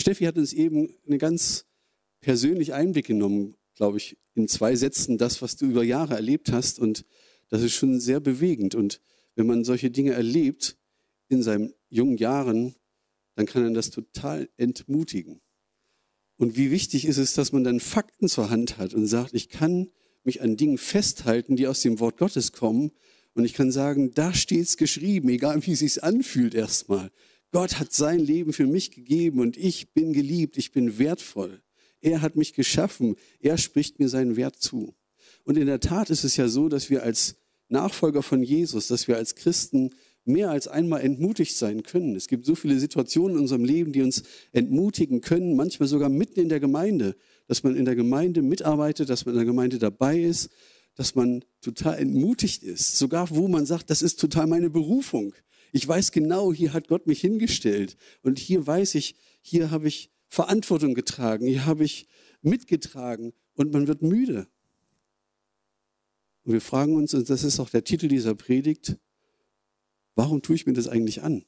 Steffi hat uns eben eine ganz persönlich Einblick genommen, glaube ich, in zwei Sätzen, das, was du über Jahre erlebt hast. Und das ist schon sehr bewegend. Und wenn man solche Dinge erlebt in seinen jungen Jahren, dann kann man das total entmutigen. Und wie wichtig ist es, dass man dann Fakten zur Hand hat und sagt, ich kann mich an Dingen festhalten, die aus dem Wort Gottes kommen. Und ich kann sagen, da steht es geschrieben, egal wie es sich anfühlt erstmal. Gott hat sein Leben für mich gegeben und ich bin geliebt, ich bin wertvoll. Er hat mich geschaffen, er spricht mir seinen Wert zu. Und in der Tat ist es ja so, dass wir als Nachfolger von Jesus, dass wir als Christen mehr als einmal entmutigt sein können. Es gibt so viele Situationen in unserem Leben, die uns entmutigen können, manchmal sogar mitten in der Gemeinde, dass man in der Gemeinde mitarbeitet, dass man in der Gemeinde dabei ist, dass man total entmutigt ist, sogar wo man sagt, das ist total meine Berufung. Ich weiß genau, hier hat Gott mich hingestellt und hier weiß ich, hier habe ich Verantwortung getragen, hier habe ich mitgetragen und man wird müde. Und wir fragen uns, und das ist auch der Titel dieser Predigt, warum tue ich mir das eigentlich an?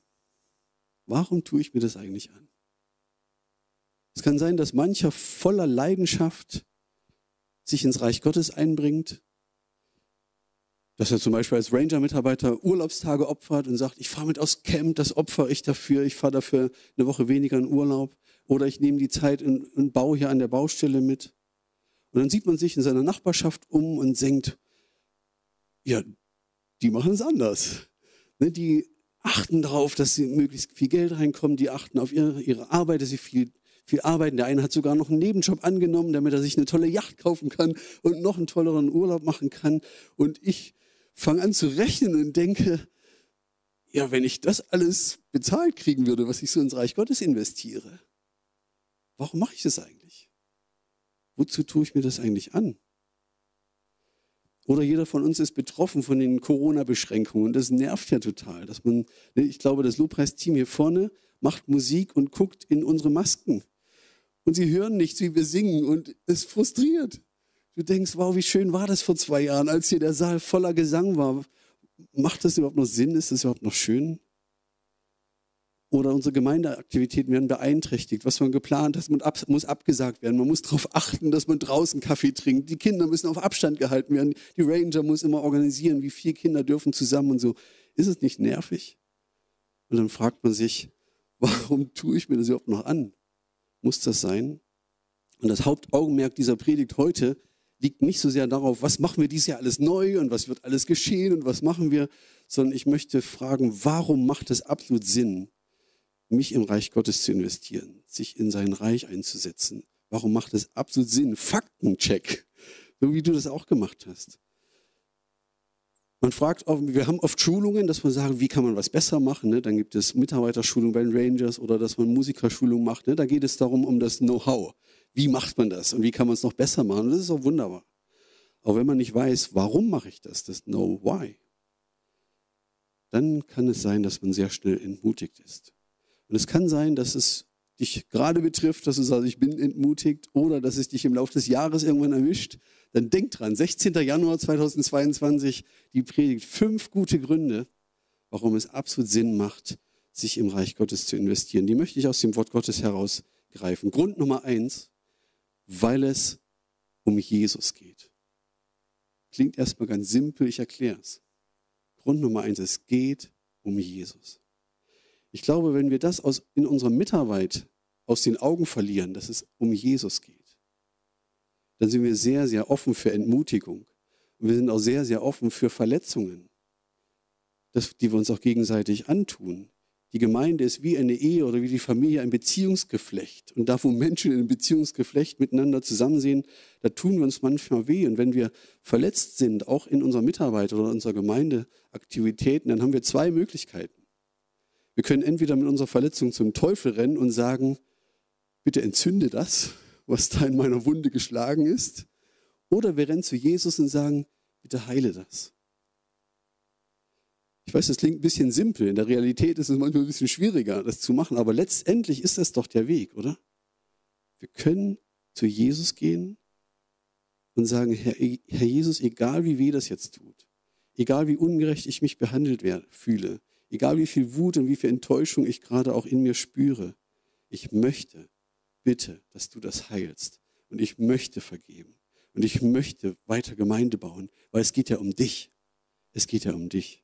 Warum tue ich mir das eigentlich an? Es kann sein, dass mancher voller Leidenschaft sich ins Reich Gottes einbringt, dass er zum Beispiel als Ranger-Mitarbeiter Urlaubstage opfert und sagt, ich fahre mit aus Camp, das opfere ich dafür, ich fahre dafür eine Woche weniger in Urlaub oder ich nehme die Zeit und, und baue hier an der Baustelle mit. Und dann sieht man sich in seiner Nachbarschaft um und denkt, ja, die machen es anders. Ne, die achten darauf, dass sie möglichst viel Geld reinkommt, die achten auf ihre, ihre Arbeit, dass sie viel, viel arbeiten. Der eine hat sogar noch einen Nebenjob angenommen, damit er sich eine tolle Yacht kaufen kann und noch einen tolleren Urlaub machen kann. Und ich fange an zu rechnen und denke, ja, wenn ich das alles bezahlt kriegen würde, was ich so ins Reich Gottes investiere, warum mache ich das eigentlich? Wozu tue ich mir das eigentlich an? Oder jeder von uns ist betroffen von den Corona-Beschränkungen. Und das nervt ja total, dass man, ne, ich glaube, das Lobpreisteam hier vorne macht Musik und guckt in unsere Masken. Und sie hören nichts, wie wir singen und es frustriert. Du denkst, wow, wie schön war das vor zwei Jahren, als hier der Saal voller Gesang war. Macht das überhaupt noch Sinn? Ist das überhaupt noch schön? oder unsere Gemeindeaktivitäten werden beeinträchtigt. Was man geplant hat, muss abgesagt werden. Man muss darauf achten, dass man draußen Kaffee trinkt. Die Kinder müssen auf Abstand gehalten werden. Die Ranger muss immer organisieren, wie viele Kinder dürfen zusammen und so. Ist es nicht nervig? Und dann fragt man sich, warum tue ich mir das überhaupt noch an? Muss das sein? Und das Hauptaugenmerk dieser Predigt heute liegt nicht so sehr darauf, was machen wir dieses Jahr alles neu und was wird alles geschehen und was machen wir, sondern ich möchte fragen, warum macht es absolut Sinn, mich im Reich Gottes zu investieren, sich in sein Reich einzusetzen. Warum macht es absolut Sinn? Faktencheck, so wie du das auch gemacht hast. Man fragt auch, wir haben oft Schulungen, dass man sagt, wie kann man was besser machen. Ne? Dann gibt es Mitarbeiterschulungen bei den Rangers oder dass man Musikerschulungen macht. Ne? Da geht es darum, um das Know-how. Wie macht man das und wie kann man es noch besser machen? Das ist auch wunderbar. Aber wenn man nicht weiß, warum mache ich das, das Know Why, dann kann es sein, dass man sehr schnell entmutigt ist. Und es kann sein, dass es dich gerade betrifft, dass du sagst, ich bin entmutigt oder dass es dich im Laufe des Jahres irgendwann erwischt. Dann denk dran, 16. Januar 2022, die Predigt. Fünf gute Gründe, warum es absolut Sinn macht, sich im Reich Gottes zu investieren. Die möchte ich aus dem Wort Gottes herausgreifen. Grund Nummer eins, weil es um Jesus geht. Klingt erstmal ganz simpel, ich erkläre es. Grund Nummer eins, es geht um Jesus. Ich glaube, wenn wir das aus, in unserer Mitarbeit aus den Augen verlieren, dass es um Jesus geht, dann sind wir sehr, sehr offen für Entmutigung. Und wir sind auch sehr, sehr offen für Verletzungen, das, die wir uns auch gegenseitig antun. Die Gemeinde ist wie eine Ehe oder wie die Familie ein Beziehungsgeflecht. Und da, wo Menschen in einem Beziehungsgeflecht miteinander zusammensehen, da tun wir uns manchmal weh. Und wenn wir verletzt sind, auch in unserer Mitarbeit oder unserer Gemeindeaktivitäten, dann haben wir zwei Möglichkeiten. Wir können entweder mit unserer Verletzung zum Teufel rennen und sagen, bitte entzünde das, was da in meiner Wunde geschlagen ist. Oder wir rennen zu Jesus und sagen, bitte heile das. Ich weiß, das klingt ein bisschen simpel. In der Realität ist es manchmal ein bisschen schwieriger, das zu machen. Aber letztendlich ist das doch der Weg, oder? Wir können zu Jesus gehen und sagen, Herr, Herr Jesus, egal wie weh das jetzt tut, egal wie ungerecht ich mich behandelt werde, fühle, Egal wie viel Wut und wie viel Enttäuschung ich gerade auch in mir spüre. ich möchte bitte, dass du das heilst. Und ich möchte vergeben. Und ich möchte weiter Gemeinde bauen, weil es geht ja um dich. Es geht ja um dich.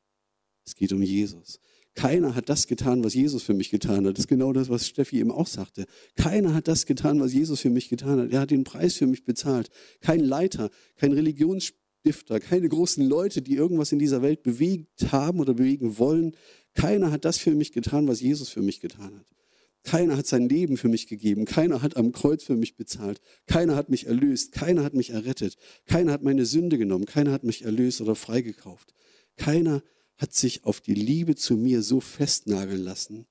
Es geht um Jesus. Keiner hat das getan, was Jesus für mich getan hat. Das ist genau das, was Steffi eben auch sagte. Keiner hat das getan, was Jesus für mich getan hat. Er hat den Preis für mich bezahlt. Kein Leiter, kein Religionsstifter, keine großen Leute, die irgendwas in dieser Welt bewegt haben oder bewegen wollen. Keiner hat das für mich getan, was Jesus für mich getan hat. Keiner hat sein Leben für mich gegeben. Keiner hat am Kreuz für mich bezahlt. Keiner hat mich erlöst. Keiner hat mich errettet. Keiner hat meine Sünde genommen. Keiner hat mich erlöst oder freigekauft. Keiner hat sich auf die Liebe zu mir so festnageln lassen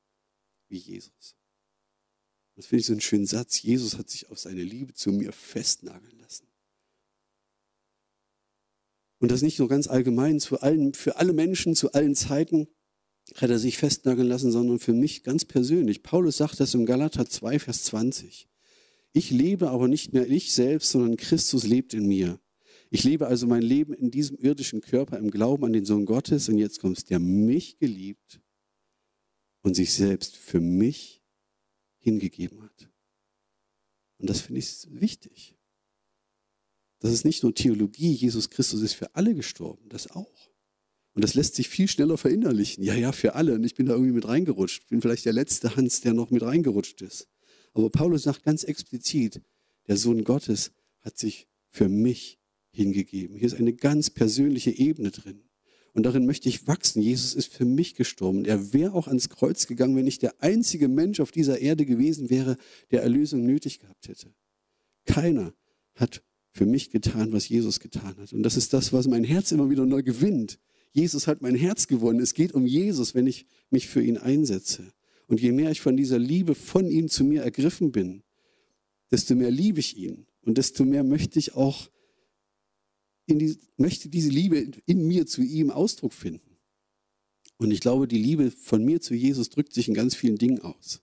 wie Jesus. Das finde ich so einen schönen Satz. Jesus hat sich auf seine Liebe zu mir festnageln lassen. Und das nicht nur ganz allgemein zu allen, für alle Menschen, zu allen Zeiten hat er sich festnageln lassen, sondern für mich ganz persönlich. Paulus sagt das im Galater 2, Vers 20. Ich lebe aber nicht mehr ich selbst, sondern Christus lebt in mir. Ich lebe also mein Leben in diesem irdischen Körper im Glauben an den Sohn Gottes und jetzt kommst, der mich geliebt und sich selbst für mich hingegeben hat. Und das finde ich wichtig. Das ist nicht nur Theologie, Jesus Christus ist für alle gestorben, das auch. Und das lässt sich viel schneller verinnerlichen. Ja, ja, für alle. Und ich bin da irgendwie mit reingerutscht. Bin vielleicht der letzte Hans, der noch mit reingerutscht ist. Aber Paulus sagt ganz explizit, der Sohn Gottes hat sich für mich hingegeben. Hier ist eine ganz persönliche Ebene drin. Und darin möchte ich wachsen. Jesus ist für mich gestorben. Er wäre auch ans Kreuz gegangen, wenn ich der einzige Mensch auf dieser Erde gewesen wäre, der Erlösung nötig gehabt hätte. Keiner hat für mich getan, was Jesus getan hat. Und das ist das, was mein Herz immer wieder neu gewinnt. Jesus hat mein Herz gewonnen. Es geht um Jesus, wenn ich mich für ihn einsetze. Und je mehr ich von dieser Liebe von ihm zu mir ergriffen bin, desto mehr liebe ich ihn. Und desto mehr möchte ich auch die, möchte diese Liebe in mir zu ihm Ausdruck finden. Und ich glaube, die Liebe von mir zu Jesus drückt sich in ganz vielen Dingen aus.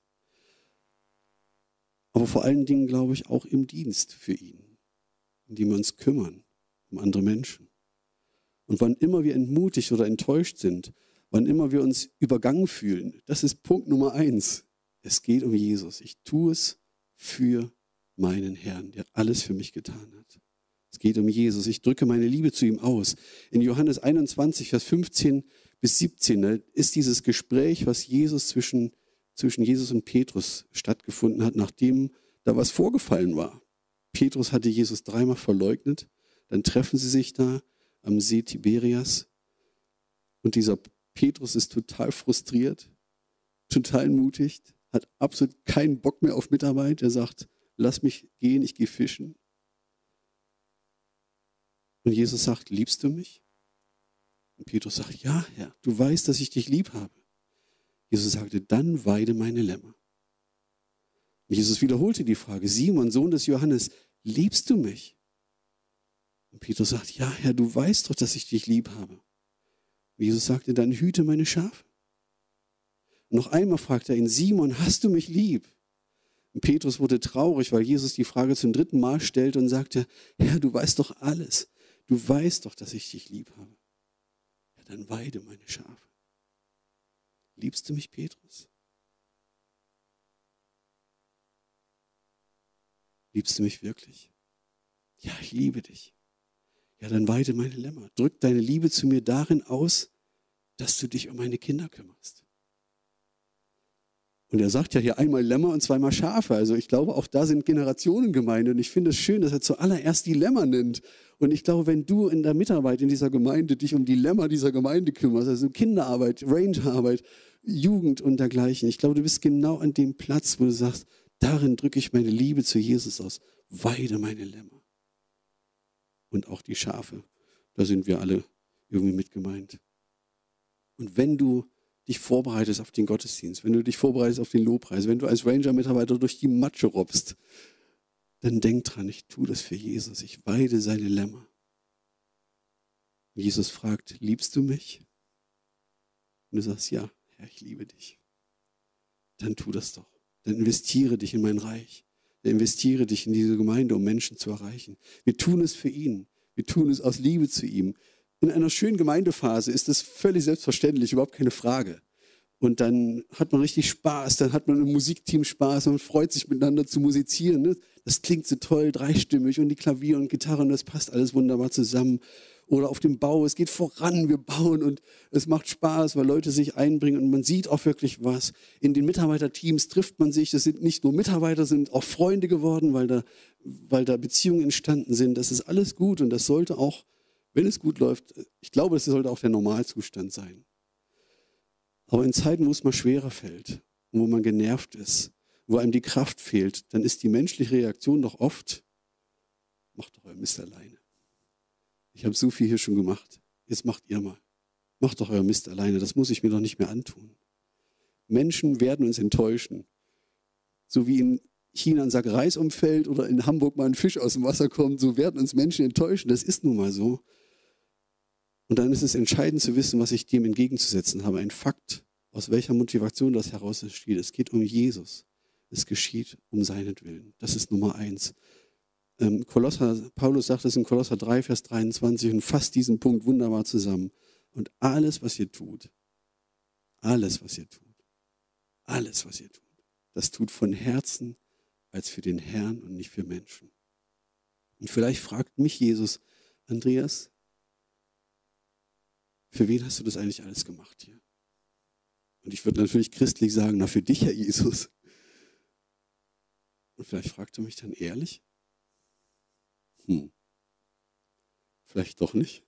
Aber vor allen Dingen, glaube ich, auch im Dienst für ihn, indem wir uns kümmern um andere Menschen. Und wann immer wir entmutigt oder enttäuscht sind, wann immer wir uns übergangen fühlen, das ist Punkt Nummer eins. Es geht um Jesus. Ich tue es für meinen Herrn, der alles für mich getan hat. Es geht um Jesus. Ich drücke meine Liebe zu ihm aus. In Johannes 21, Vers 15 bis 17 da ist dieses Gespräch, was Jesus zwischen, zwischen Jesus und Petrus stattgefunden hat, nachdem da was vorgefallen war. Petrus hatte Jesus dreimal verleugnet. Dann treffen sie sich da am See Tiberias. Und dieser Petrus ist total frustriert, total mutig, hat absolut keinen Bock mehr auf Mitarbeit. Er sagt, lass mich gehen, ich gehe fischen. Und Jesus sagt, liebst du mich? Und Petrus sagt, ja, Herr, du weißt, dass ich dich lieb habe. Jesus sagte, dann weide meine Lämmer. Jesus wiederholte die Frage, Simon, Sohn des Johannes, liebst du mich? Und Petrus sagt, ja, Herr, du weißt doch, dass ich dich lieb habe. Und Jesus sagte, dann hüte meine Schafe. Und noch einmal fragt er ihn, Simon, hast du mich lieb? Und Petrus wurde traurig, weil Jesus die Frage zum dritten Mal stellte und sagte, Herr, du weißt doch alles. Du weißt doch, dass ich dich lieb habe. Ja, dann weide meine Schafe. Liebst du mich, Petrus? Liebst du mich wirklich? Ja, ich liebe dich. Ja, dann weide meine Lämmer. Drück deine Liebe zu mir darin aus, dass du dich um meine Kinder kümmerst. Und er sagt ja hier einmal Lämmer und zweimal Schafe. Also ich glaube, auch da sind Generationen gemeint. Und ich finde es schön, dass er zuallererst die Lämmer nennt. Und ich glaube, wenn du in der Mitarbeit in dieser Gemeinde dich um die Lämmer dieser Gemeinde kümmerst, also Kinderarbeit, Rangerarbeit, Jugend und dergleichen, ich glaube, du bist genau an dem Platz, wo du sagst, darin drücke ich meine Liebe zu Jesus aus. Weide meine Lämmer. Und auch die Schafe. Da sind wir alle irgendwie mit gemeint. Und wenn du dich vorbereitest auf den Gottesdienst, wenn du dich vorbereitest auf den Lobpreis, wenn du als Ranger-Mitarbeiter durch die Matsche robbst, dann denk dran, ich tue das für Jesus. Ich weide seine Lämmer. Jesus fragt, liebst du mich? Und du sagst, ja, Herr, ich liebe dich. Dann tu das doch. Dann investiere dich in mein Reich. Dann investiere dich in diese Gemeinde, um Menschen zu erreichen. Wir tun es für ihn. Wir tun es aus Liebe zu ihm. In einer schönen Gemeindephase ist es völlig selbstverständlich, überhaupt keine Frage. Und dann hat man richtig Spaß, dann hat man im Musikteam Spaß und freut sich miteinander zu musizieren. Ne? Das klingt so toll, dreistimmig und die Klavier und Gitarre und das passt alles wunderbar zusammen. Oder auf dem Bau, es geht voran, wir bauen und es macht Spaß, weil Leute sich einbringen und man sieht auch wirklich was. In den Mitarbeiterteams trifft man sich, das sind nicht nur Mitarbeiter, sind auch Freunde geworden, weil da, weil da Beziehungen entstanden sind. Das ist alles gut und das sollte auch, wenn es gut läuft, ich glaube, das sollte auch der Normalzustand sein. Aber in Zeiten, wo es mal schwerer fällt und wo man genervt ist, wo einem die Kraft fehlt, dann ist die menschliche Reaktion doch oft, macht doch euer Mist alleine. Ich habe so viel hier schon gemacht. Jetzt macht ihr mal. Macht doch euer Mist alleine. Das muss ich mir doch nicht mehr antun. Menschen werden uns enttäuschen. So wie in China ein Sack Reis umfällt oder in Hamburg mal ein Fisch aus dem Wasser kommt, so werden uns Menschen enttäuschen. Das ist nun mal so. Und dann ist es entscheidend zu wissen, was ich dem entgegenzusetzen habe. Ein Fakt, aus welcher Motivation das heraus entsteht. Es geht um Jesus. Es geschieht um seinetwillen. Das ist Nummer eins. Ähm, Kolosser, Paulus sagt es in Kolosser 3, Vers 23 und fasst diesen Punkt wunderbar zusammen. Und alles, was ihr tut, alles, was ihr tut, alles, was ihr tut, das tut von Herzen als für den Herrn und nicht für Menschen. Und vielleicht fragt mich Jesus, Andreas, für wen hast du das eigentlich alles gemacht hier? Und ich würde natürlich christlich sagen, na für dich, Herr Jesus. Und vielleicht fragt er mich dann ehrlich, hm, vielleicht doch nicht.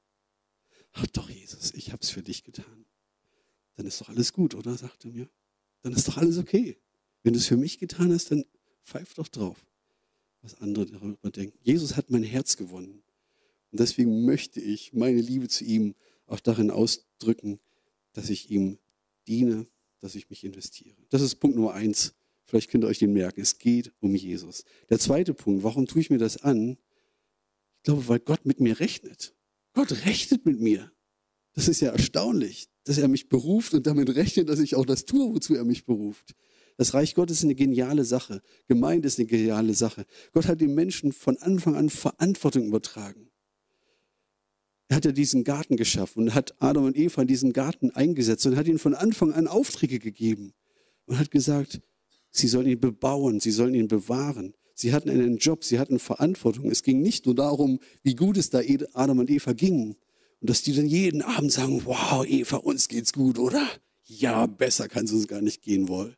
Ach doch, Jesus, ich habe es für dich getan. Dann ist doch alles gut, oder? sagt er mir. Dann ist doch alles okay. Wenn du es für mich getan hast, dann pfeif doch drauf, was andere darüber denken. Jesus hat mein Herz gewonnen. Und deswegen möchte ich meine Liebe zu ihm auch darin ausdrücken, dass ich ihm diene, dass ich mich investiere. Das ist Punkt Nummer eins. Vielleicht könnt ihr euch den merken. Es geht um Jesus. Der zweite Punkt, warum tue ich mir das an? Ich glaube, weil Gott mit mir rechnet. Gott rechnet mit mir. Das ist ja erstaunlich, dass er mich beruft und damit rechnet, dass ich auch das tue, wozu er mich beruft. Das Reich Gottes ist eine geniale Sache. Gemeinde ist eine geniale Sache. Gott hat den Menschen von Anfang an Verantwortung übertragen. Er hat ja diesen Garten geschaffen und hat Adam und Eva in diesen Garten eingesetzt und hat ihnen von Anfang an Aufträge gegeben und hat gesagt, sie sollen ihn bebauen, sie sollen ihn bewahren. Sie hatten einen Job, sie hatten Verantwortung. Es ging nicht nur darum, wie gut es da Adam und Eva ging und dass die dann jeden Abend sagen, wow, Eva, uns geht's gut, oder? Ja, besser kann es uns gar nicht gehen wollen.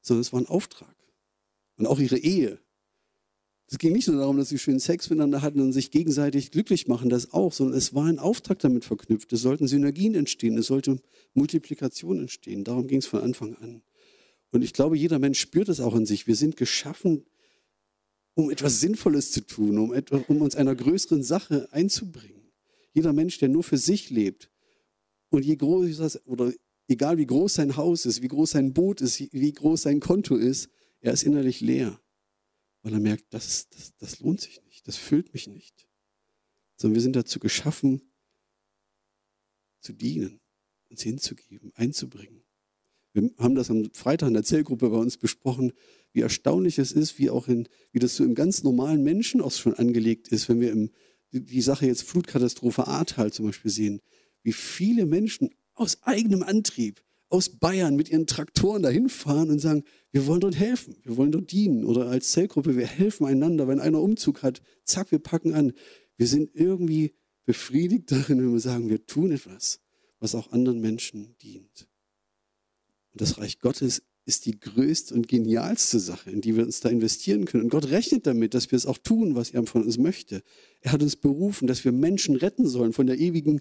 Sondern es war ein Auftrag. Und auch ihre Ehe es ging nicht nur darum, dass sie schön Sex miteinander hatten und sich gegenseitig glücklich machen, das auch, sondern es war ein Auftrag damit verknüpft. Es sollten Synergien entstehen, es sollte Multiplikation entstehen. Darum ging es von Anfang an. Und ich glaube, jeder Mensch spürt es auch in sich. Wir sind geschaffen, um etwas Sinnvolles zu tun, um, etwas, um uns einer größeren Sache einzubringen. Jeder Mensch, der nur für sich lebt und je groß das, oder egal wie groß sein Haus ist, wie groß sein Boot ist, wie groß sein Konto ist, er ist innerlich leer weil er merkt, das, das, das lohnt sich nicht, das füllt mich nicht. Sondern wir sind dazu geschaffen, zu dienen, uns hinzugeben, einzubringen. Wir haben das am Freitag in der Zellgruppe bei uns besprochen, wie erstaunlich es ist, wie auch in, wie das so im ganz normalen Menschen auch schon angelegt ist, wenn wir im, die Sache jetzt Flutkatastrophe Ahrtal zum Beispiel sehen, wie viele Menschen aus eigenem Antrieb aus Bayern mit ihren Traktoren dahin fahren und sagen, wir wollen dort helfen, wir wollen dort dienen. Oder als Zellgruppe, wir helfen einander. Wenn einer Umzug hat, zack, wir packen an. Wir sind irgendwie befriedigt darin, wenn wir sagen, wir tun etwas, was auch anderen Menschen dient. Und das Reich Gottes ist die größte und genialste Sache, in die wir uns da investieren können. Und Gott rechnet damit, dass wir es auch tun, was er von uns möchte. Er hat uns berufen, dass wir Menschen retten sollen von der ewigen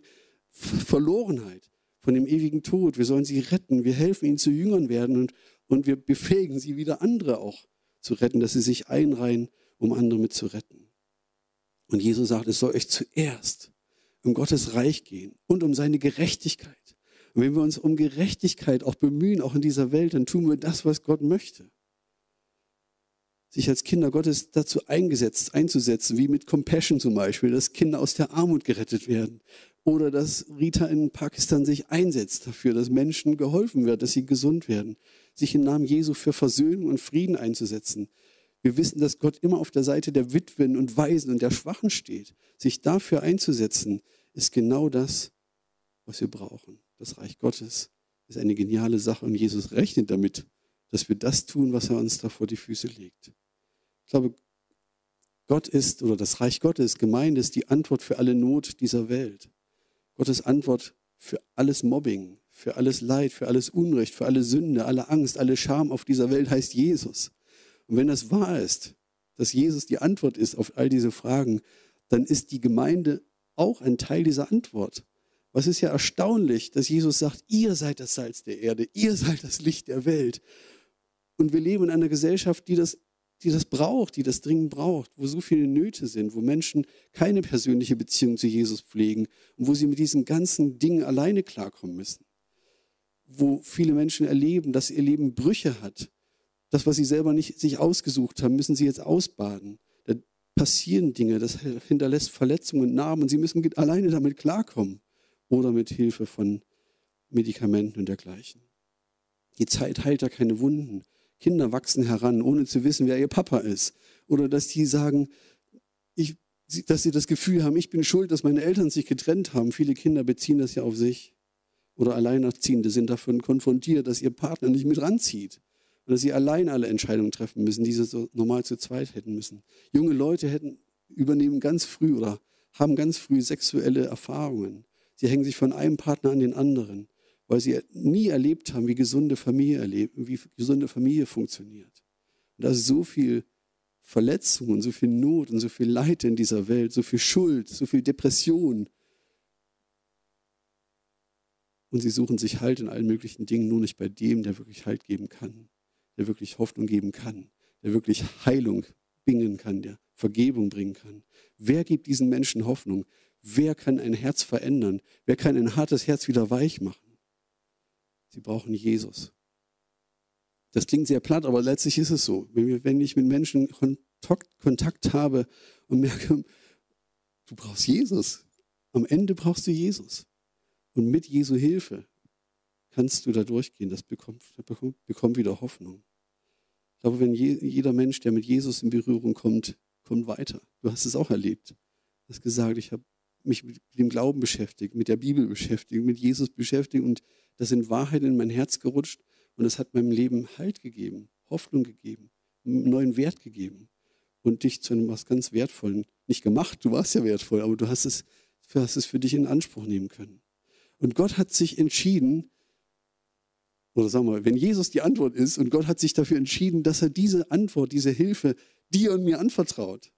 Verlorenheit von dem ewigen Tod. Wir sollen sie retten. Wir helfen ihnen zu Jüngern werden und, und wir befähigen sie wieder andere auch zu retten, dass sie sich einreihen, um andere mit zu retten. Und Jesus sagt, es soll euch zuerst um Gottes Reich gehen und um seine Gerechtigkeit. Und wenn wir uns um Gerechtigkeit auch bemühen, auch in dieser Welt, dann tun wir das, was Gott möchte. Sich als Kinder Gottes dazu eingesetzt, einzusetzen, wie mit Compassion zum Beispiel, dass Kinder aus der Armut gerettet werden, oder dass Rita in Pakistan sich einsetzt dafür, dass Menschen geholfen wird, dass sie gesund werden. Sich im Namen Jesu für Versöhnung und Frieden einzusetzen. Wir wissen, dass Gott immer auf der Seite der Witwen und Waisen und der Schwachen steht. Sich dafür einzusetzen, ist genau das, was wir brauchen. Das Reich Gottes ist eine geniale Sache und Jesus rechnet damit, dass wir das tun, was er uns da vor die Füße legt. Ich glaube, Gott ist oder das Reich Gottes, Gemeinde ist die Antwort für alle Not dieser Welt. Gottes Antwort für alles Mobbing, für alles Leid, für alles Unrecht, für alle Sünde, alle Angst, alle Scham auf dieser Welt heißt Jesus. Und wenn das wahr ist, dass Jesus die Antwort ist auf all diese Fragen, dann ist die Gemeinde auch ein Teil dieser Antwort. Was ist ja erstaunlich, dass Jesus sagt, ihr seid das Salz der Erde, ihr seid das Licht der Welt. Und wir leben in einer Gesellschaft, die das, die das braucht, die das dringend braucht, wo so viele Nöte sind, wo Menschen keine persönliche Beziehung zu Jesus pflegen und wo sie mit diesen ganzen Dingen alleine klarkommen müssen. Wo viele Menschen erleben, dass ihr Leben Brüche hat. Das, was sie selber nicht sich ausgesucht haben, müssen sie jetzt ausbaden. Da passieren Dinge, das hinterlässt Verletzungen und Narben und sie müssen alleine damit klarkommen oder mit Hilfe von Medikamenten und dergleichen. Die Zeit heilt ja keine Wunden. Kinder wachsen heran, ohne zu wissen, wer ihr Papa ist. Oder dass die sagen, ich, dass sie das Gefühl haben, ich bin schuld, dass meine Eltern sich getrennt haben. Viele Kinder beziehen das ja auf sich. Oder Alleinerziehende sind davon konfrontiert, dass ihr Partner nicht mit ranzieht. Und dass sie allein alle Entscheidungen treffen müssen, die sie so normal zu zweit hätten müssen. Junge Leute hätten, übernehmen ganz früh oder haben ganz früh sexuelle Erfahrungen. Sie hängen sich von einem Partner an den anderen weil sie nie erlebt haben, wie gesunde Familie erlebt, wie gesunde Familie funktioniert. Und da ist so viel Verletzung und so viel Not und so viel Leid in dieser Welt, so viel Schuld, so viel Depression. Und sie suchen sich Halt in allen möglichen Dingen, nur nicht bei dem, der wirklich Halt geben kann, der wirklich Hoffnung geben kann, der wirklich Heilung bringen kann, der Vergebung bringen kann. Wer gibt diesen Menschen Hoffnung? Wer kann ein Herz verändern? Wer kann ein hartes Herz wieder weich machen? Sie brauchen Jesus. Das klingt sehr platt, aber letztlich ist es so. Wenn ich mit Menschen Kontakt habe und merke, du brauchst Jesus. Am Ende brauchst du Jesus. Und mit Jesu Hilfe kannst du da durchgehen. Das bekommt, bekommt wieder Hoffnung. Ich glaube, wenn jeder Mensch, der mit Jesus in Berührung kommt, kommt weiter. Du hast es auch erlebt. Du hast gesagt, ich habe mich mit dem Glauben beschäftigt, mit der Bibel beschäftigt, mit Jesus beschäftigt und da sind Wahrheiten in mein Herz gerutscht und es hat meinem Leben Halt gegeben, Hoffnung gegeben, einen neuen Wert gegeben und dich zu einem was ganz Wertvollen, nicht gemacht, du warst ja wertvoll, aber du hast es, hast es für dich in Anspruch nehmen können. Und Gott hat sich entschieden, oder sagen wir, wenn Jesus die Antwort ist und Gott hat sich dafür entschieden, dass er diese Antwort, diese Hilfe dir und mir anvertraut.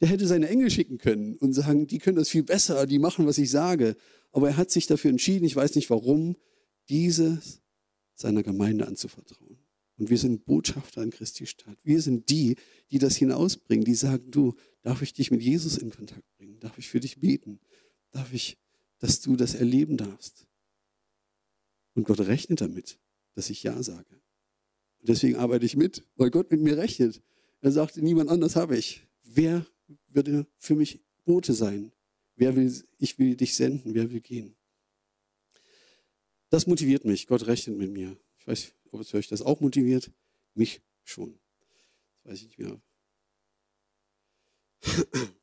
Der hätte seine Engel schicken können und sagen, die können das viel besser, die machen, was ich sage. Aber er hat sich dafür entschieden, ich weiß nicht warum, dieses seiner Gemeinde anzuvertrauen. Und wir sind Botschafter in Christi Stadt. Wir sind die, die das hinausbringen, die sagen, du, darf ich dich mit Jesus in Kontakt bringen? Darf ich für dich beten? Darf ich, dass du das erleben darfst? Und Gott rechnet damit, dass ich Ja sage. Und deswegen arbeite ich mit, weil Gott mit mir rechnet. Er sagte, niemand anders habe ich. Wer würde für mich Bote sein? Wer will, ich will dich senden, wer will gehen? Das motiviert mich. Gott rechnet mit mir. Ich weiß, ob es euch das auch motiviert. Mich schon. Das weiß ich nicht mehr.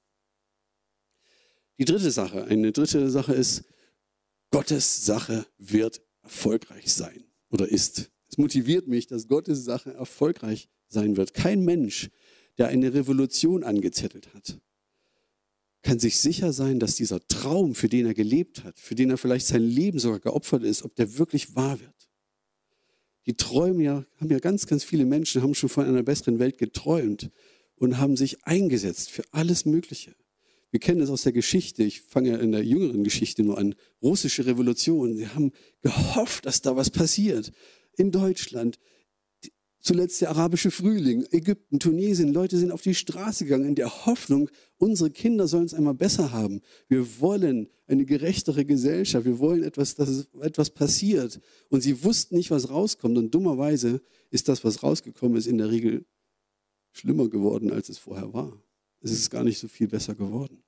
Die dritte Sache, eine dritte Sache ist, Gottes Sache wird erfolgreich sein oder ist. Es motiviert mich, dass Gottes Sache erfolgreich sein wird. Kein Mensch, der eine Revolution angezettelt hat, kann sich sicher sein, dass dieser Traum, für den er gelebt hat, für den er vielleicht sein Leben sogar geopfert ist, ob der wirklich wahr wird. Die Träume ja, haben ja ganz, ganz viele Menschen, haben schon von einer besseren Welt geträumt und haben sich eingesetzt für alles Mögliche. Wir kennen es aus der Geschichte, ich fange ja in der jüngeren Geschichte nur an, russische Revolution. Sie haben gehofft, dass da was passiert. In Deutschland, Zuletzt der arabische Frühling, Ägypten, Tunesien. Leute sind auf die Straße gegangen in der Hoffnung, unsere Kinder sollen es einmal besser haben. Wir wollen eine gerechtere Gesellschaft. Wir wollen etwas, dass etwas passiert. Und sie wussten nicht, was rauskommt. Und dummerweise ist das, was rausgekommen ist, in der Regel schlimmer geworden, als es vorher war. Es ist gar nicht so viel besser geworden.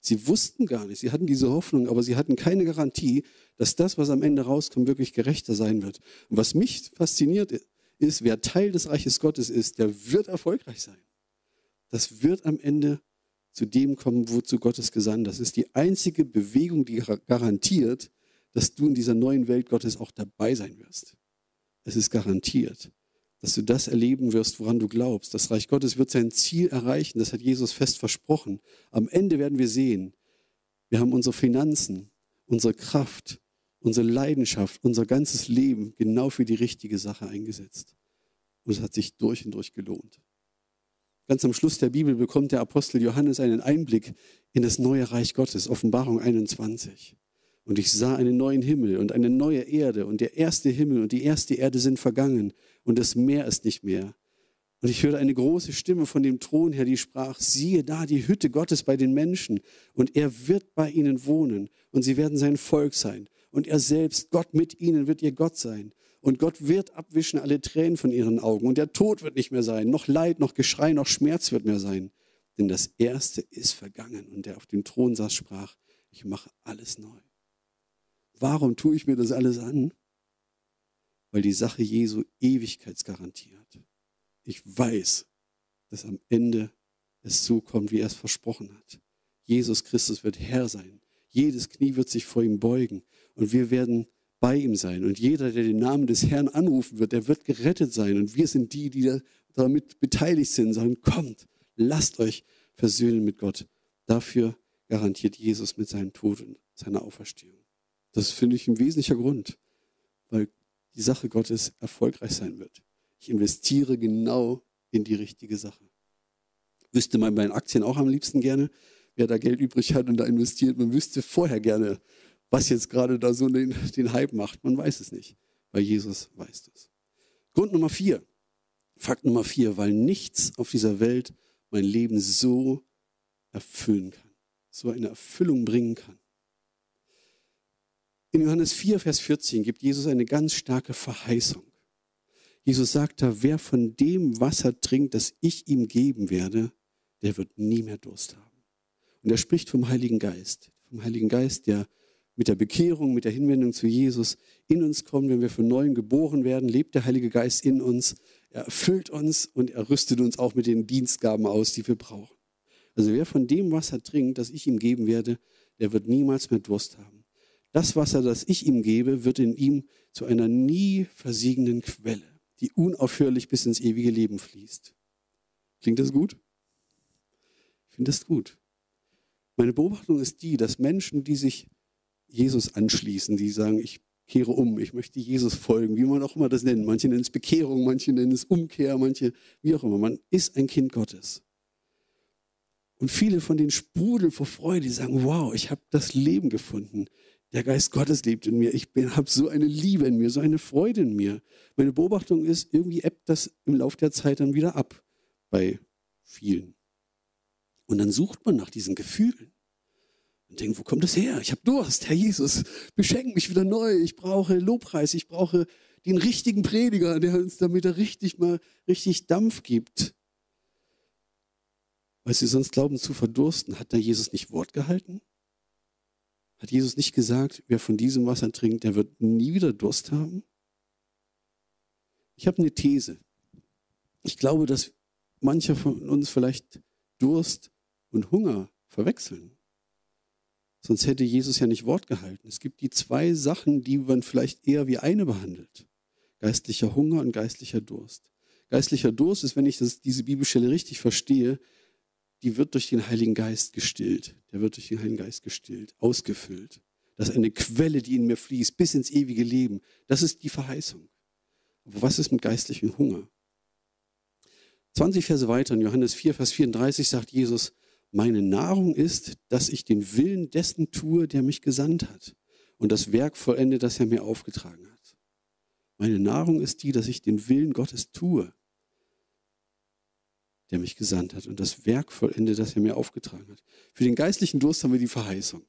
Sie wussten gar nicht, sie hatten diese Hoffnung, aber sie hatten keine Garantie, dass das, was am Ende rauskommt, wirklich gerechter sein wird. Und was mich fasziniert ist, wer Teil des Reiches Gottes ist, der wird erfolgreich sein. Das wird am Ende zu dem kommen, wozu Gott es gesandt. Das ist die einzige Bewegung, die garantiert, dass du in dieser neuen Welt Gottes auch dabei sein wirst. Es ist garantiert, dass du das erleben wirst, woran du glaubst. Das Reich Gottes wird sein Ziel erreichen. Das hat Jesus fest versprochen. Am Ende werden wir sehen, wir haben unsere Finanzen, unsere Kraft, unsere Leidenschaft, unser ganzes Leben genau für die richtige Sache eingesetzt. Und es hat sich durch und durch gelohnt. Ganz am Schluss der Bibel bekommt der Apostel Johannes einen Einblick in das neue Reich Gottes, Offenbarung 21. Und ich sah einen neuen Himmel und eine neue Erde und der erste Himmel und die erste Erde sind vergangen und das Meer ist nicht mehr. Und ich hörte eine große Stimme von dem Thron her, die sprach, siehe da die Hütte Gottes bei den Menschen und er wird bei ihnen wohnen und sie werden sein Volk sein und er selbst, Gott mit ihnen, wird ihr Gott sein. Und Gott wird abwischen alle Tränen von ihren Augen. Und der Tod wird nicht mehr sein. Noch Leid, noch Geschrei, noch Schmerz wird mehr sein. Denn das Erste ist vergangen. Und der auf dem Thron saß, sprach, ich mache alles neu. Warum tue ich mir das alles an? Weil die Sache Jesu Ewigkeitsgarantie hat. Ich weiß, dass am Ende es so kommt, wie er es versprochen hat. Jesus Christus wird Herr sein. Jedes Knie wird sich vor ihm beugen und wir werden bei ihm sein. Und jeder, der den Namen des Herrn anrufen wird, der wird gerettet sein. Und wir sind die, die damit beteiligt sind, sagen, kommt, lasst euch versöhnen mit Gott. Dafür garantiert Jesus mit seinem Tod und seiner Auferstehung. Das finde ich ein wesentlicher Grund, weil die Sache Gottes erfolgreich sein wird. Ich investiere genau in die richtige Sache. Wüsste man bei den Aktien auch am liebsten gerne, wer da Geld übrig hat und da investiert. Man wüsste vorher gerne, was jetzt gerade da so den, den Hype macht. Man weiß es nicht, weil Jesus weiß es. Grund Nummer vier, Fakt Nummer vier, weil nichts auf dieser Welt mein Leben so erfüllen kann, so eine Erfüllung bringen kann. In Johannes 4, Vers 14 gibt Jesus eine ganz starke Verheißung. Jesus sagt da, wer von dem Wasser trinkt, das ich ihm geben werde, der wird nie mehr Durst haben. Und er spricht vom Heiligen Geist, vom Heiligen Geist, der mit der Bekehrung, mit der Hinwendung zu Jesus in uns kommt, wenn wir von neuem geboren werden, lebt der Heilige Geist in uns. Er erfüllt uns und er rüstet uns auch mit den Dienstgaben aus, die wir brauchen. Also wer von dem Wasser trinkt, das ich ihm geben werde, der wird niemals mehr Durst haben. Das Wasser, das ich ihm gebe, wird in ihm zu einer nie versiegenden Quelle, die unaufhörlich bis ins ewige Leben fließt. Klingt das gut? Ich finde das gut. Meine Beobachtung ist die, dass Menschen, die sich Jesus anschließen, die sagen, ich kehre um, ich möchte Jesus folgen, wie man auch immer das nennt. Manche nennen es Bekehrung, manche nennen es Umkehr, manche wie auch immer. Man ist ein Kind Gottes. Und viele von denen sprudeln vor Freude, die sagen, wow, ich habe das Leben gefunden. Der Geist Gottes lebt in mir. Ich habe so eine Liebe in mir, so eine Freude in mir. Meine Beobachtung ist, irgendwie ebbt das im Laufe der Zeit dann wieder ab bei vielen. Und dann sucht man nach diesen Gefühlen und denken, wo kommt das her? Ich habe Durst, Herr Jesus, beschenk mich wieder neu. Ich brauche Lobpreis, ich brauche den richtigen Prediger, der uns damit er richtig mal richtig Dampf gibt. Weil sie sonst glauben zu verdursten, hat da Jesus nicht Wort gehalten? Hat Jesus nicht gesagt, wer von diesem Wasser trinkt, der wird nie wieder Durst haben? Ich habe eine These. Ich glaube, dass manche von uns vielleicht Durst und Hunger verwechseln. Sonst hätte Jesus ja nicht Wort gehalten. Es gibt die zwei Sachen, die man vielleicht eher wie eine behandelt. Geistlicher Hunger und geistlicher Durst. Geistlicher Durst ist, wenn ich das, diese Bibelstelle richtig verstehe, die wird durch den Heiligen Geist gestillt. Der wird durch den Heiligen Geist gestillt, ausgefüllt. Das ist eine Quelle, die in mir fließt, bis ins ewige Leben. Das ist die Verheißung. Aber was ist mit geistlichem Hunger? 20 Verse weiter in Johannes 4, Vers 34 sagt Jesus, meine Nahrung ist, dass ich den Willen dessen tue, der mich gesandt hat und das Werk vollende, das er mir aufgetragen hat. Meine Nahrung ist die, dass ich den Willen Gottes tue, der mich gesandt hat und das Werk vollende, das er mir aufgetragen hat. Für den geistlichen Durst haben wir die Verheißung.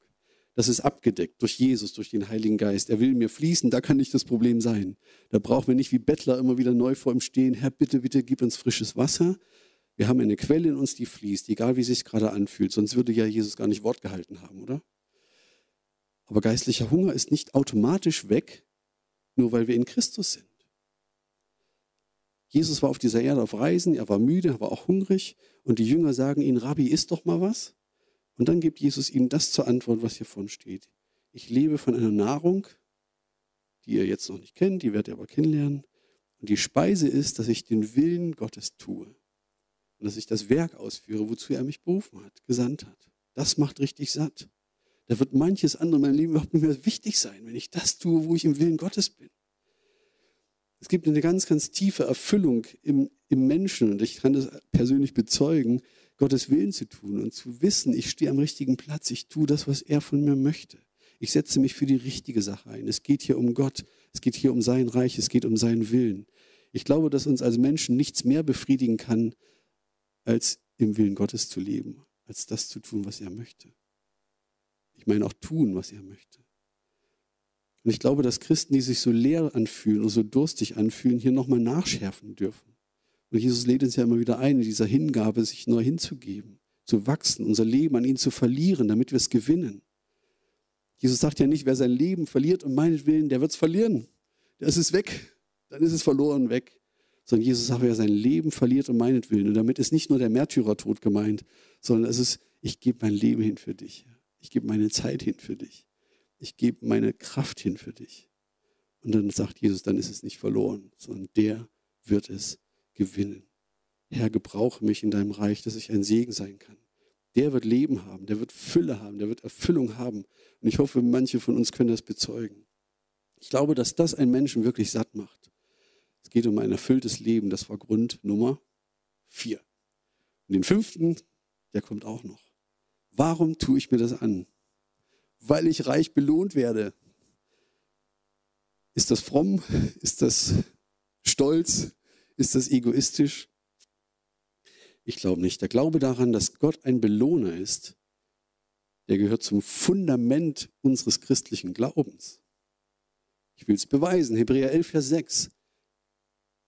Das ist abgedeckt durch Jesus, durch den Heiligen Geist. Er will mir fließen, da kann nicht das Problem sein. Da brauchen wir nicht wie Bettler immer wieder neu vor ihm stehen. Herr, bitte, bitte gib uns frisches Wasser, wir haben eine Quelle in uns, die fließt, egal wie es sich gerade anfühlt. Sonst würde ja Jesus gar nicht Wort gehalten haben, oder? Aber geistlicher Hunger ist nicht automatisch weg, nur weil wir in Christus sind. Jesus war auf dieser Erde auf Reisen, er war müde, er war auch hungrig und die Jünger sagen ihm, Rabbi, isst doch mal was. Und dann gibt Jesus ihnen das zur Antwort, was hier vorne steht. ich lebe von einer Nahrung, die ihr jetzt noch nicht kennt, die werdet ihr aber kennenlernen. Und die Speise ist, dass ich den Willen Gottes tue und dass ich das Werk ausführe, wozu er mich berufen hat, gesandt hat. Das macht richtig satt. Da wird manches andere in meinem Leben überhaupt nicht mehr wichtig sein, wenn ich das tue, wo ich im Willen Gottes bin. Es gibt eine ganz, ganz tiefe Erfüllung im, im Menschen und ich kann das persönlich bezeugen, Gottes Willen zu tun und zu wissen, ich stehe am richtigen Platz, ich tue das, was er von mir möchte. Ich setze mich für die richtige Sache ein. Es geht hier um Gott, es geht hier um sein Reich, es geht um seinen Willen. Ich glaube, dass uns als Menschen nichts mehr befriedigen kann, als im Willen Gottes zu leben, als das zu tun, was er möchte. Ich meine auch tun, was er möchte. Und ich glaube, dass Christen, die sich so leer anfühlen oder so durstig anfühlen, hier nochmal nachschärfen dürfen. Und Jesus lädt uns ja immer wieder ein, in dieser Hingabe sich neu hinzugeben, zu wachsen, unser Leben an ihn zu verlieren, damit wir es gewinnen. Jesus sagt ja nicht, wer sein Leben verliert um meinetwillen, der wird es verlieren. Das ist weg. Dann ist es verloren weg. Sondern Jesus sagt, wer sein Leben verliert um meinetwillen. Und damit ist nicht nur der Märtyrertod gemeint, sondern es ist, ich gebe mein Leben hin für dich. Ich gebe meine Zeit hin für dich. Ich gebe meine Kraft hin für dich. Und dann sagt Jesus, dann ist es nicht verloren, sondern der wird es gewinnen. Herr, gebrauche mich in deinem Reich, dass ich ein Segen sein kann der wird Leben haben, der wird Fülle haben, der wird Erfüllung haben. Und ich hoffe, manche von uns können das bezeugen. Ich glaube, dass das einen Menschen wirklich satt macht. Geht um ein erfülltes Leben. Das war Grund Nummer vier. Und den fünften, der kommt auch noch. Warum tue ich mir das an? Weil ich reich belohnt werde. Ist das fromm? Ist das stolz? Ist das egoistisch? Ich glaube nicht. Der Glaube daran, dass Gott ein Belohner ist, der gehört zum Fundament unseres christlichen Glaubens. Ich will es beweisen. Hebräer 11, Vers 6.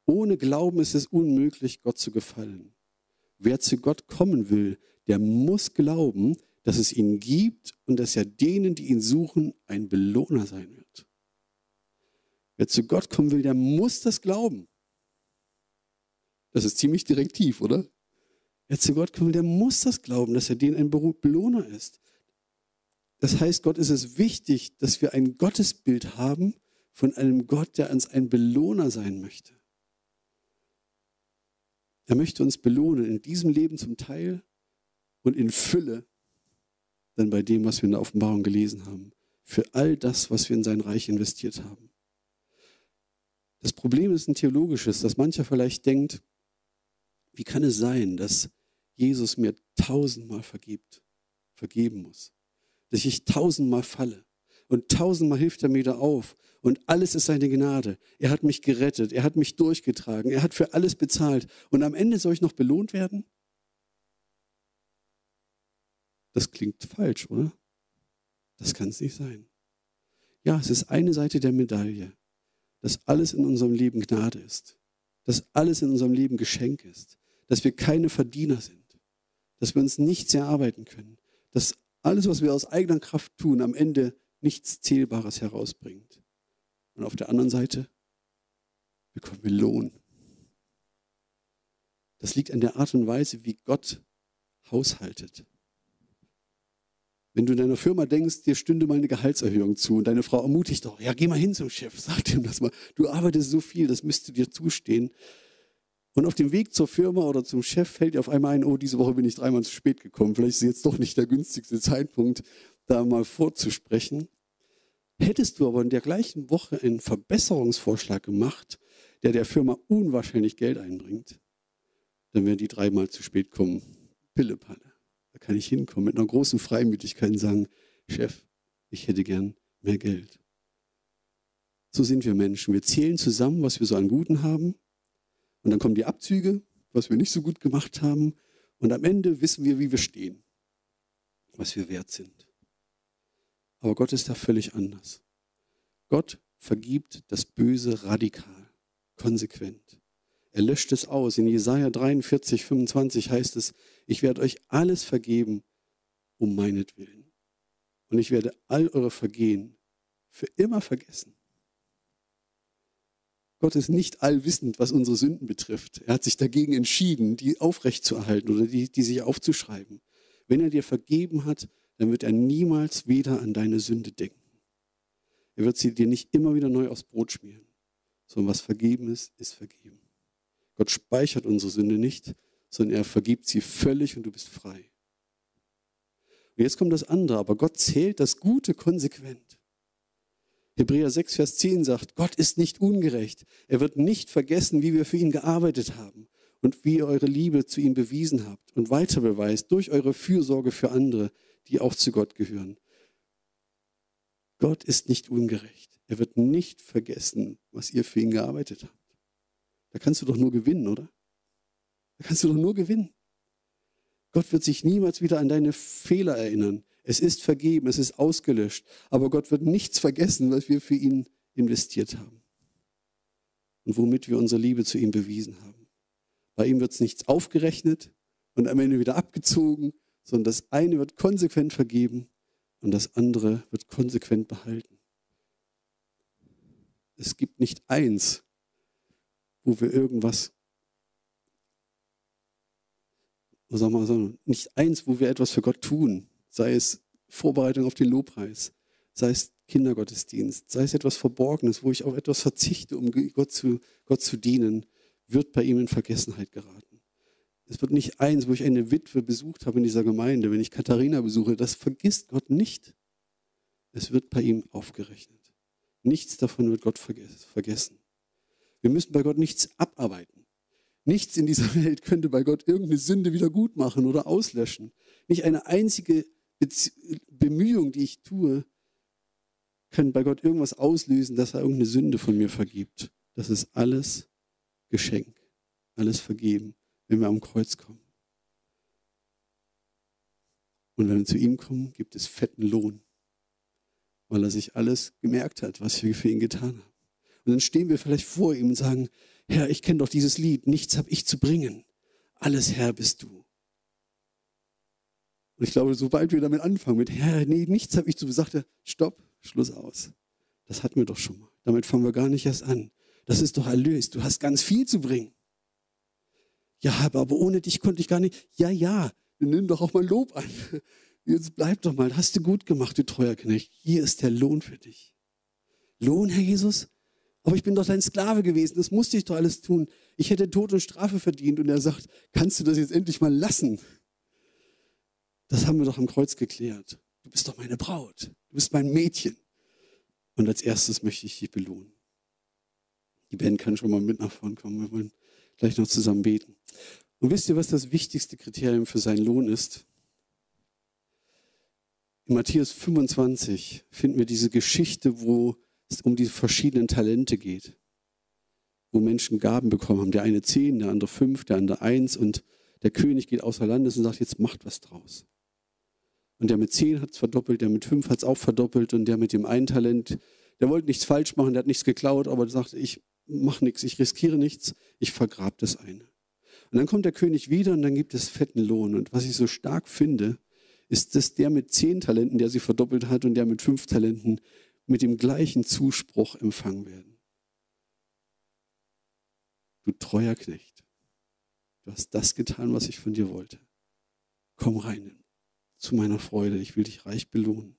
Ohne Glauben ist es unmöglich, Gott zu gefallen. Wer zu Gott kommen will, der muss glauben, dass es ihn gibt und dass er denen, die ihn suchen, ein Belohner sein wird. Wer zu Gott kommen will, der muss das glauben. Das ist ziemlich direktiv, oder? Wer zu Gott kommt, der muss das glauben, dass er den ein Belohner ist. Das heißt, Gott ist es wichtig, dass wir ein Gottesbild haben von einem Gott, der uns ein Belohner sein möchte. Er möchte uns belohnen in diesem Leben zum Teil und in Fülle dann bei dem, was wir in der Offenbarung gelesen haben. Für all das, was wir in sein Reich investiert haben. Das Problem ist ein theologisches, dass mancher vielleicht denkt, wie kann es sein, dass Jesus mir tausendmal vergibt, vergeben muss? Dass ich tausendmal falle und tausendmal hilft er mir wieder auf und alles ist seine Gnade. Er hat mich gerettet, er hat mich durchgetragen, er hat für alles bezahlt und am Ende soll ich noch belohnt werden? Das klingt falsch, oder? Das kann es nicht sein. Ja, es ist eine Seite der Medaille, dass alles in unserem Leben Gnade ist, dass alles in unserem Leben Geschenk ist, dass wir keine Verdiener sind, dass wir uns nichts erarbeiten können, dass alles, was wir aus eigener Kraft tun, am Ende nichts Zählbares herausbringt. Und auf der anderen Seite bekommen wir Lohn. Das liegt an der Art und Weise, wie Gott haushaltet. Wenn du in deiner Firma denkst, dir stünde mal eine Gehaltserhöhung zu und deine Frau ermutigt doch, ja, geh mal hin zum Chef, sag ihm das mal. Du arbeitest so viel, das müsste dir zustehen. Und auf dem Weg zur Firma oder zum Chef fällt dir auf einmal ein, oh, diese Woche bin ich dreimal zu spät gekommen. Vielleicht ist jetzt doch nicht der günstigste Zeitpunkt, da mal vorzusprechen. Hättest du aber in der gleichen Woche einen Verbesserungsvorschlag gemacht, der der Firma unwahrscheinlich Geld einbringt, dann werden die dreimal zu spät kommen. Pillepalle. Da kann ich hinkommen mit einer großen Freimütigkeit und sagen, Chef, ich hätte gern mehr Geld. So sind wir Menschen. Wir zählen zusammen, was wir so an Guten haben und dann kommen die Abzüge, was wir nicht so gut gemacht haben. Und am Ende wissen wir, wie wir stehen, was wir wert sind. Aber Gott ist da völlig anders. Gott vergibt das Böse radikal, konsequent. Er löscht es aus. In Jesaja 43, 25 heißt es, ich werde euch alles vergeben um meinetwillen. Und ich werde all eure Vergehen für immer vergessen. Gott ist nicht allwissend, was unsere Sünden betrifft. Er hat sich dagegen entschieden, die aufrechtzuerhalten oder die, die sich aufzuschreiben. Wenn er dir vergeben hat, dann wird er niemals wieder an deine Sünde denken. Er wird sie dir nicht immer wieder neu aufs Brot schmieren, sondern was vergeben ist, ist vergeben. Gott speichert unsere Sünde nicht, sondern er vergibt sie völlig und du bist frei. Und jetzt kommt das andere, aber Gott zählt das Gute konsequent. Hebräer 6, Vers 10 sagt, Gott ist nicht ungerecht. Er wird nicht vergessen, wie wir für ihn gearbeitet haben und wie ihr eure Liebe zu ihm bewiesen habt und weiter beweist durch eure Fürsorge für andere, die auch zu Gott gehören. Gott ist nicht ungerecht. Er wird nicht vergessen, was ihr für ihn gearbeitet habt. Da kannst du doch nur gewinnen, oder? Da kannst du doch nur gewinnen. Gott wird sich niemals wieder an deine Fehler erinnern. Es ist vergeben, es ist ausgelöscht. Aber Gott wird nichts vergessen, was wir für ihn investiert haben. Und womit wir unsere Liebe zu ihm bewiesen haben. Bei ihm wird es nichts aufgerechnet und am Ende wieder abgezogen, sondern das eine wird konsequent vergeben und das andere wird konsequent behalten. Es gibt nicht eins, wo wir irgendwas wir so, nicht eins, wo wir etwas für Gott tun, sei es Vorbereitung auf den Lobpreis, sei es Kindergottesdienst, sei es etwas Verborgenes, wo ich auf etwas verzichte, um Gott zu, Gott zu dienen, wird bei ihm in Vergessenheit geraten. Es wird nicht eins, wo ich eine Witwe besucht habe in dieser Gemeinde, wenn ich Katharina besuche, das vergisst Gott nicht. Es wird bei ihm aufgerechnet. Nichts davon wird Gott vergessen. Wir müssen bei Gott nichts abarbeiten. Nichts in dieser Welt könnte bei Gott irgendeine Sünde wieder gut machen oder auslöschen. Nicht eine einzige Bemühung, die ich tue, kann bei Gott irgendwas auslösen, dass er irgendeine Sünde von mir vergibt. Das ist alles Geschenk, alles vergeben, wenn wir am Kreuz kommen. Und wenn wir zu ihm kommen, gibt es fetten Lohn, weil er sich alles gemerkt hat, was wir für ihn getan haben. Und dann stehen wir vielleicht vor ihm und sagen, Herr, ich kenne doch dieses Lied, nichts habe ich zu bringen. Alles Herr bist du. Und ich glaube, sobald wir damit anfangen, mit Herr, nee, nichts habe ich zu sagt er, stopp, Schluss aus. Das hatten wir doch schon mal. Damit fangen wir gar nicht erst an. Das ist doch erlöst. Du hast ganz viel zu bringen. Ja, aber ohne dich konnte ich gar nicht. Ja, ja, nimm doch auch mal Lob an. Jetzt bleib doch mal. Hast du gut gemacht, du treuer Knecht. Hier ist der Lohn für dich. Lohn, Herr Jesus? Aber ich bin doch dein Sklave gewesen, das musste ich doch alles tun. Ich hätte Tod und Strafe verdient. Und er sagt, kannst du das jetzt endlich mal lassen? Das haben wir doch am Kreuz geklärt. Du bist doch meine Braut. Du bist mein Mädchen. Und als erstes möchte ich dich belohnen. Die Band kann schon mal mit nach vorne kommen. Wir wollen gleich noch zusammen beten. Und wisst ihr, was das wichtigste Kriterium für seinen Lohn ist? In Matthäus 25 finden wir diese Geschichte, wo es um die verschiedenen Talente geht, wo Menschen Gaben bekommen haben. Der eine zehn, der andere fünf, der andere eins und der König geht außer Landes und sagt, jetzt macht was draus. Und der mit zehn hat es verdoppelt, der mit fünf hat es auch verdoppelt und der mit dem einen Talent, der wollte nichts falsch machen, der hat nichts geklaut, aber sagt, ich mache nichts, ich riskiere nichts, ich vergrab das eine. Und dann kommt der König wieder und dann gibt es fetten Lohn. Und was ich so stark finde, ist, dass der mit zehn Talenten, der sie verdoppelt hat, und der mit fünf Talenten, mit dem gleichen Zuspruch empfangen werden. Du treuer Knecht, du hast das getan, was ich von dir wollte. Komm rein zu meiner Freude, ich will dich reich belohnen.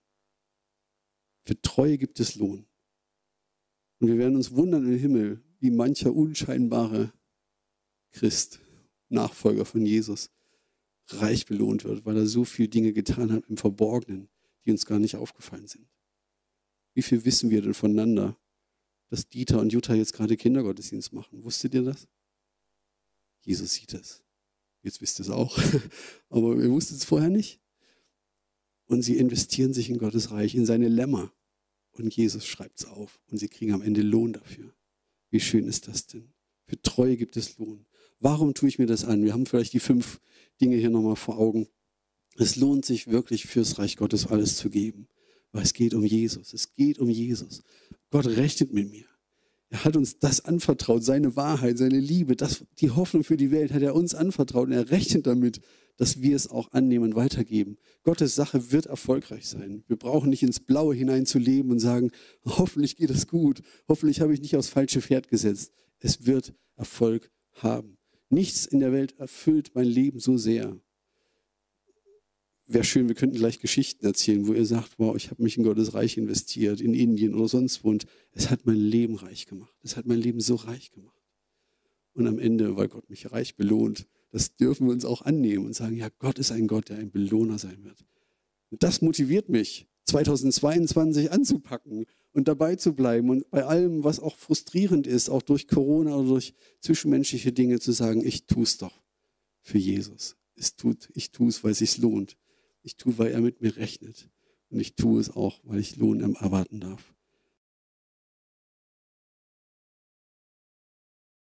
Für Treue gibt es Lohn. Und wir werden uns wundern im Himmel, wie mancher unscheinbare Christ, Nachfolger von Jesus, reich belohnt wird, weil er so viele Dinge getan hat im Verborgenen, die uns gar nicht aufgefallen sind. Wie viel wissen wir denn voneinander, dass Dieter und Jutta jetzt gerade Kindergottesdienst machen? Wusstet ihr das? Jesus sieht es. Jetzt wisst ihr es auch. Aber wir wussten es vorher nicht. Und sie investieren sich in Gottes Reich, in seine Lämmer. Und Jesus schreibt es auf. Und sie kriegen am Ende Lohn dafür. Wie schön ist das denn? Für Treue gibt es Lohn. Warum tue ich mir das an? Wir haben vielleicht die fünf Dinge hier nochmal vor Augen. Es lohnt sich wirklich fürs Reich Gottes alles zu geben. Aber es geht um Jesus. Es geht um Jesus. Gott rechnet mit mir. Er hat uns das anvertraut, seine Wahrheit, seine Liebe, das, die Hoffnung für die Welt hat er uns anvertraut und er rechnet damit, dass wir es auch annehmen und weitergeben. Gottes Sache wird erfolgreich sein. Wir brauchen nicht ins Blaue hineinzuleben und sagen, hoffentlich geht es gut, hoffentlich habe ich nicht aufs falsche Pferd gesetzt. Es wird Erfolg haben. Nichts in der Welt erfüllt mein Leben so sehr wäre schön, wir könnten gleich Geschichten erzählen, wo ihr sagt, wow, ich habe mich in Gottes Reich investiert, in Indien oder sonst wo. Und es hat mein Leben reich gemacht. Es hat mein Leben so reich gemacht. Und am Ende, weil Gott mich reich belohnt, das dürfen wir uns auch annehmen und sagen, ja, Gott ist ein Gott, der ein Belohner sein wird. Und das motiviert mich, 2022 anzupacken und dabei zu bleiben und bei allem, was auch frustrierend ist, auch durch Corona oder durch zwischenmenschliche Dinge zu sagen, ich tue es doch für Jesus. Es tut, ich tue es, weil es sich lohnt. Ich tue, weil er mit mir rechnet. Und ich tue es auch, weil ich Lohn erwarten darf.